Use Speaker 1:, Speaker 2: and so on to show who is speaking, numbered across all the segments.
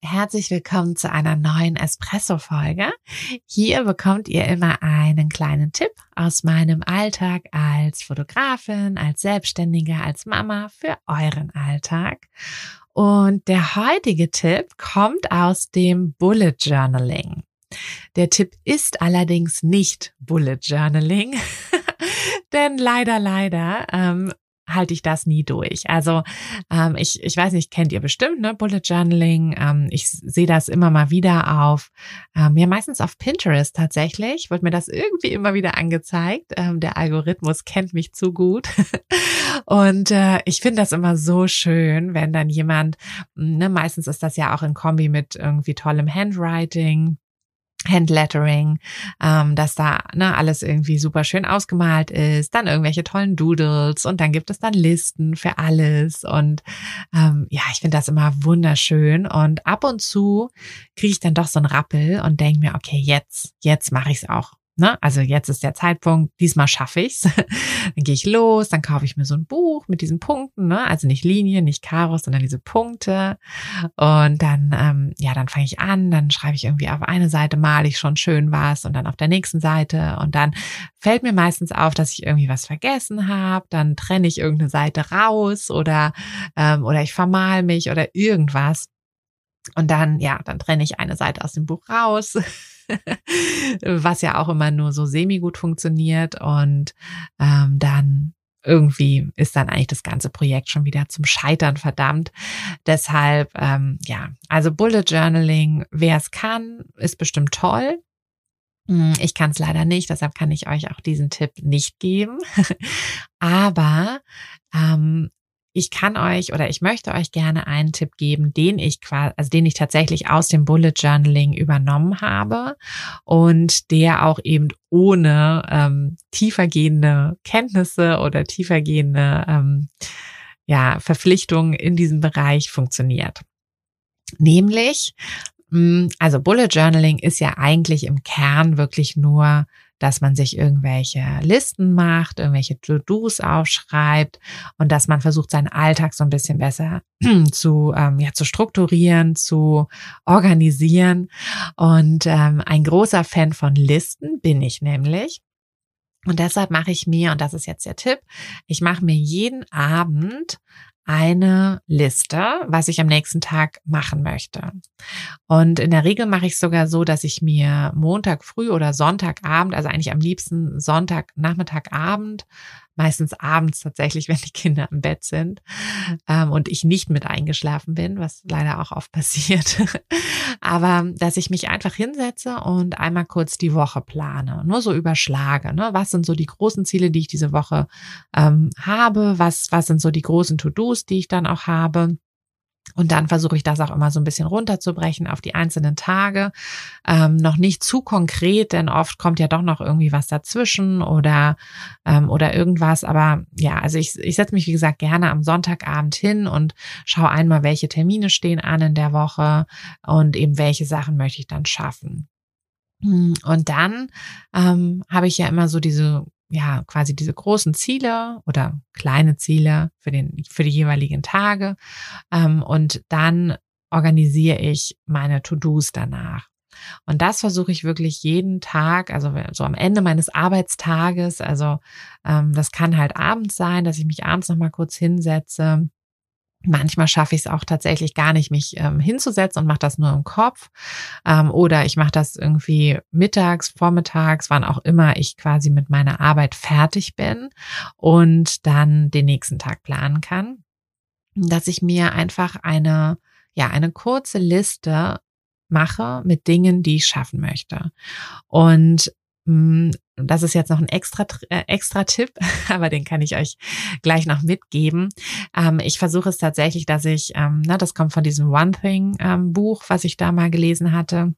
Speaker 1: Herzlich willkommen zu einer neuen Espresso-Folge. Hier bekommt ihr immer einen kleinen Tipp aus meinem Alltag als Fotografin, als Selbstständige, als Mama für euren Alltag. Und der heutige Tipp kommt aus dem Bullet Journaling. Der Tipp ist allerdings nicht Bullet Journaling, denn leider, leider ähm, halte ich das nie durch. Also ähm, ich, ich weiß nicht, kennt ihr bestimmt, ne? Bullet Journaling. Ähm, ich sehe das immer mal wieder auf, ähm, ja meistens auf Pinterest tatsächlich, wird mir das irgendwie immer wieder angezeigt. Ähm, der Algorithmus kennt mich zu gut. Und äh, ich finde das immer so schön, wenn dann jemand, ne, meistens ist das ja auch in Kombi mit irgendwie tollem Handwriting Handlettering, ähm, dass da ne, alles irgendwie super schön ausgemalt ist, dann irgendwelche tollen Doodles und dann gibt es dann Listen für alles und ähm, ja, ich finde das immer wunderschön und ab und zu kriege ich dann doch so einen Rappel und denke mir, okay, jetzt, jetzt mache ich es auch. Ne? Also jetzt ist der Zeitpunkt, diesmal schaffe ich's. dann gehe ich los, dann kaufe ich mir so ein Buch mit diesen Punkten, ne? also nicht Linien, nicht Karos, sondern diese Punkte. Und dann, ähm, ja, dann fange ich an, dann schreibe ich irgendwie auf eine Seite male ich schon schön was und dann auf der nächsten Seite und dann fällt mir meistens auf, dass ich irgendwie was vergessen habe. Dann trenne ich irgendeine Seite raus oder ähm, oder ich vermal mich oder irgendwas. Und dann, ja, dann trenne ich eine Seite aus dem Buch raus. was ja auch immer nur so semi gut funktioniert und ähm, dann irgendwie ist dann eigentlich das ganze Projekt schon wieder zum Scheitern verdammt. Deshalb, ähm, ja, also Bullet Journaling, wer es kann, ist bestimmt toll. Hm, ich kann es leider nicht, deshalb kann ich euch auch diesen Tipp nicht geben. Aber ähm, ich kann euch oder ich möchte euch gerne einen Tipp geben, den ich quasi, also den ich tatsächlich aus dem Bullet Journaling übernommen habe und der auch eben ohne ähm, tiefergehende Kenntnisse oder tiefergehende ähm, ja, Verpflichtungen in diesem Bereich funktioniert. Nämlich, hm, also Bullet Journaling ist ja eigentlich im Kern wirklich nur dass man sich irgendwelche Listen macht, irgendwelche To-Dos aufschreibt und dass man versucht, seinen Alltag so ein bisschen besser zu, ähm, ja, zu strukturieren, zu organisieren. Und ähm, ein großer Fan von Listen bin ich nämlich. Und deshalb mache ich mir, und das ist jetzt der Tipp, ich mache mir jeden Abend eine Liste, was ich am nächsten Tag machen möchte. Und in der Regel mache ich sogar so, dass ich mir Montag früh oder Sonntagabend, also eigentlich am liebsten Sonntag, Nachmittag, Abend, meistens abends tatsächlich, wenn die Kinder im Bett sind ähm, und ich nicht mit eingeschlafen bin, was leider auch oft passiert. Aber dass ich mich einfach hinsetze und einmal kurz die Woche plane, nur so überschlage. Ne? Was sind so die großen Ziele, die ich diese Woche ähm, habe? Was, was sind so die großen To-Dos, die ich dann auch habe? Und dann versuche ich das auch immer so ein bisschen runterzubrechen auf die einzelnen Tage. Ähm, noch nicht zu konkret, denn oft kommt ja doch noch irgendwie was dazwischen oder, ähm, oder irgendwas. Aber ja, also ich, ich setze mich, wie gesagt, gerne am Sonntagabend hin und schaue einmal, welche Termine stehen an in der Woche und eben welche Sachen möchte ich dann schaffen. Und dann ähm, habe ich ja immer so diese ja quasi diese großen Ziele oder kleine Ziele für den für die jeweiligen Tage ähm, und dann organisiere ich meine To-Dos danach. Und das versuche ich wirklich jeden Tag, also so am Ende meines Arbeitstages, also ähm, das kann halt abends sein, dass ich mich abends noch mal kurz hinsetze Manchmal schaffe ich es auch tatsächlich gar nicht, mich ähm, hinzusetzen und mache das nur im Kopf. Ähm, oder ich mache das irgendwie mittags, vormittags, wann auch immer ich quasi mit meiner Arbeit fertig bin und dann den nächsten Tag planen kann. Dass ich mir einfach eine, ja, eine kurze Liste mache mit Dingen, die ich schaffen möchte. Und hm, das ist jetzt noch ein extra, äh, extra Tipp, aber den kann ich euch gleich noch mitgeben. Ähm, ich versuche es tatsächlich, dass ich, ähm, na, das kommt von diesem One Thing ähm, Buch, was ich da mal gelesen hatte.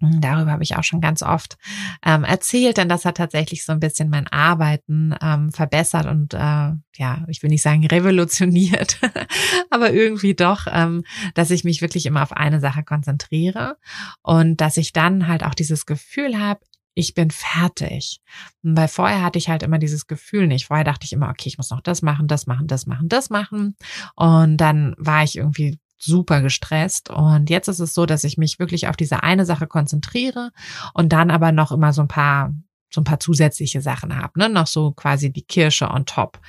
Speaker 1: Hm, darüber habe ich auch schon ganz oft ähm, erzählt, denn das hat tatsächlich so ein bisschen mein Arbeiten ähm, verbessert und äh, ja, ich will nicht sagen revolutioniert, aber irgendwie doch, ähm, dass ich mich wirklich immer auf eine Sache konzentriere und dass ich dann halt auch dieses Gefühl habe, ich bin fertig. Weil vorher hatte ich halt immer dieses Gefühl nicht. Vorher dachte ich immer, okay, ich muss noch das machen, das machen, das machen, das machen. Und dann war ich irgendwie super gestresst. Und jetzt ist es so, dass ich mich wirklich auf diese eine Sache konzentriere und dann aber noch immer so ein paar, so ein paar zusätzliche Sachen habe, ne? Noch so quasi die Kirsche on top.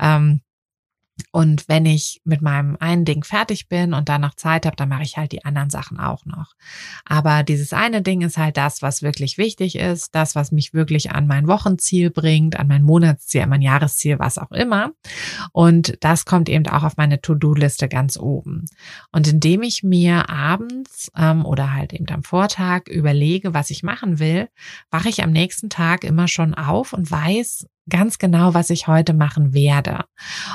Speaker 1: Ähm, und wenn ich mit meinem einen Ding fertig bin und dann noch Zeit habe, dann mache ich halt die anderen Sachen auch noch. Aber dieses eine Ding ist halt das, was wirklich wichtig ist, das, was mich wirklich an mein Wochenziel bringt, an mein Monatsziel, an mein Jahresziel, was auch immer. Und das kommt eben auch auf meine To-Do-Liste ganz oben. Und indem ich mir abends ähm, oder halt eben am Vortag überlege, was ich machen will, wache ich am nächsten Tag immer schon auf und weiß, ganz genau, was ich heute machen werde.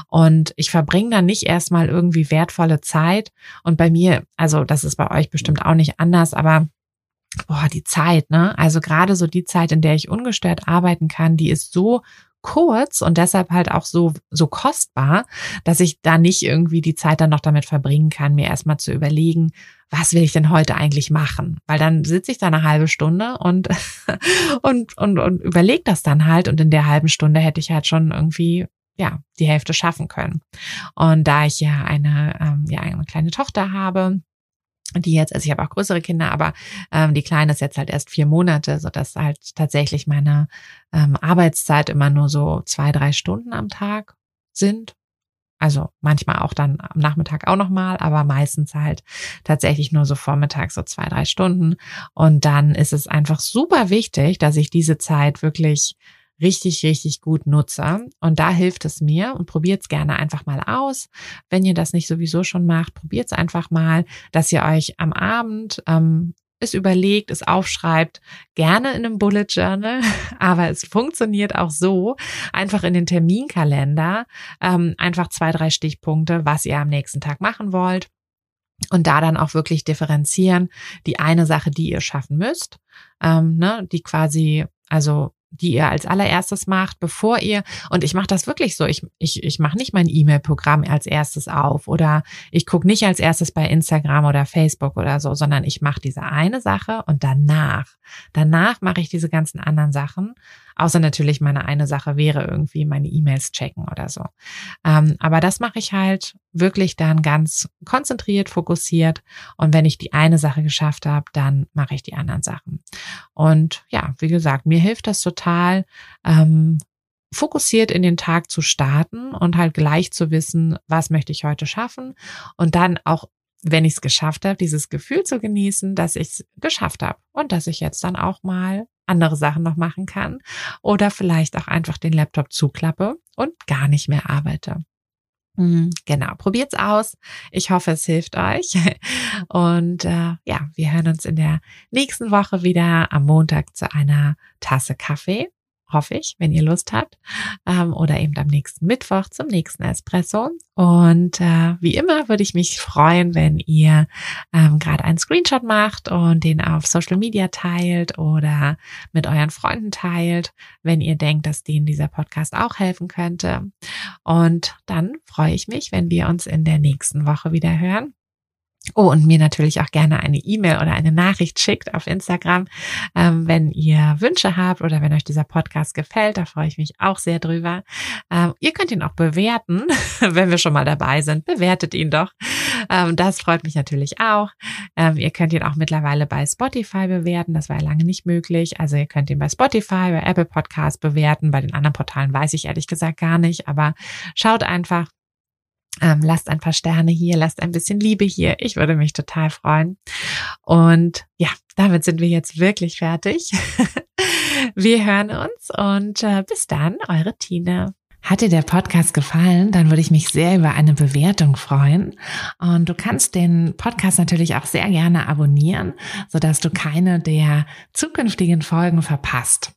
Speaker 1: Und ich verbringe dann nicht erstmal irgendwie wertvolle Zeit. Und bei mir, also das ist bei euch bestimmt auch nicht anders, aber boah, die Zeit, ne? Also gerade so die Zeit, in der ich ungestört arbeiten kann, die ist so kurz und deshalb halt auch so, so kostbar, dass ich da nicht irgendwie die Zeit dann noch damit verbringen kann, mir erstmal zu überlegen, was will ich denn heute eigentlich machen? Weil dann sitze ich da eine halbe Stunde und, und, und, und überlege das dann halt und in der halben Stunde hätte ich halt schon irgendwie ja, die Hälfte schaffen können. Und da ich ja eine, ähm, ja, eine kleine Tochter habe, die jetzt, also ich habe auch größere Kinder, aber ähm, die Kleine ist jetzt halt erst vier Monate, so dass halt tatsächlich meine ähm, Arbeitszeit immer nur so zwei, drei Stunden am Tag sind. Also manchmal auch dann am Nachmittag auch nochmal, aber meistens halt tatsächlich nur so vormittags so zwei, drei Stunden. Und dann ist es einfach super wichtig, dass ich diese Zeit wirklich richtig, richtig gut nutze. Und da hilft es mir und probiert es gerne einfach mal aus. Wenn ihr das nicht sowieso schon macht, probiert es einfach mal, dass ihr euch am Abend ähm, es überlegt, es aufschreibt, gerne in einem Bullet Journal, aber es funktioniert auch so, einfach in den Terminkalender, ähm, einfach zwei, drei Stichpunkte, was ihr am nächsten Tag machen wollt. Und da dann auch wirklich differenzieren, die eine Sache, die ihr schaffen müsst, ähm, ne, die quasi, also die ihr als allererstes macht, bevor ihr, und ich mache das wirklich so, ich, ich, ich mache nicht mein E-Mail-Programm als erstes auf oder ich gucke nicht als erstes bei Instagram oder Facebook oder so, sondern ich mache diese eine Sache und danach, danach mache ich diese ganzen anderen Sachen Außer natürlich meine eine Sache wäre irgendwie meine E-Mails checken oder so. Ähm, aber das mache ich halt wirklich dann ganz konzentriert, fokussiert. Und wenn ich die eine Sache geschafft habe, dann mache ich die anderen Sachen. Und ja, wie gesagt, mir hilft das total, ähm, fokussiert in den Tag zu starten und halt gleich zu wissen, was möchte ich heute schaffen und dann auch wenn ich es geschafft habe, dieses Gefühl zu genießen, dass ich es geschafft habe und dass ich jetzt dann auch mal andere Sachen noch machen kann oder vielleicht auch einfach den Laptop zuklappe und gar nicht mehr arbeite. Mhm, genau, probiert's aus. Ich hoffe, es hilft euch. Und äh, ja, wir hören uns in der nächsten Woche wieder am Montag zu einer Tasse Kaffee hoffe ich, wenn ihr Lust habt. Ähm, oder eben am nächsten Mittwoch zum nächsten Espresso. Und äh, wie immer würde ich mich freuen, wenn ihr ähm, gerade einen Screenshot macht und den auf Social Media teilt oder mit euren Freunden teilt, wenn ihr denkt, dass denen dieser Podcast auch helfen könnte. Und dann freue ich mich, wenn wir uns in der nächsten Woche wieder hören. Oh, und mir natürlich auch gerne eine E-Mail oder eine Nachricht schickt auf Instagram, ähm, wenn ihr Wünsche habt oder wenn euch dieser Podcast gefällt. Da freue ich mich auch sehr drüber. Ähm, ihr könnt ihn auch bewerten, wenn wir schon mal dabei sind. Bewertet ihn doch. Ähm, das freut mich natürlich auch. Ähm, ihr könnt ihn auch mittlerweile bei Spotify bewerten. Das war ja lange nicht möglich. Also ihr könnt ihn bei Spotify, bei Apple Podcast bewerten. Bei den anderen Portalen weiß ich ehrlich gesagt gar nicht. Aber schaut einfach, Ähm, lasst ein paar Sterne hier, lasst ein bisschen Liebe hier. Ich würde mich total freuen. Und ja, damit sind wir jetzt wirklich fertig. wir hören uns und äh, bis dann, eure Tine. Hat dir der Podcast gefallen, dann würde ich mich sehr über eine Bewertung freuen. Und du kannst den Podcast natürlich auch sehr gerne abonnieren, sodass du keine der zukünftigen Folgen verpasst.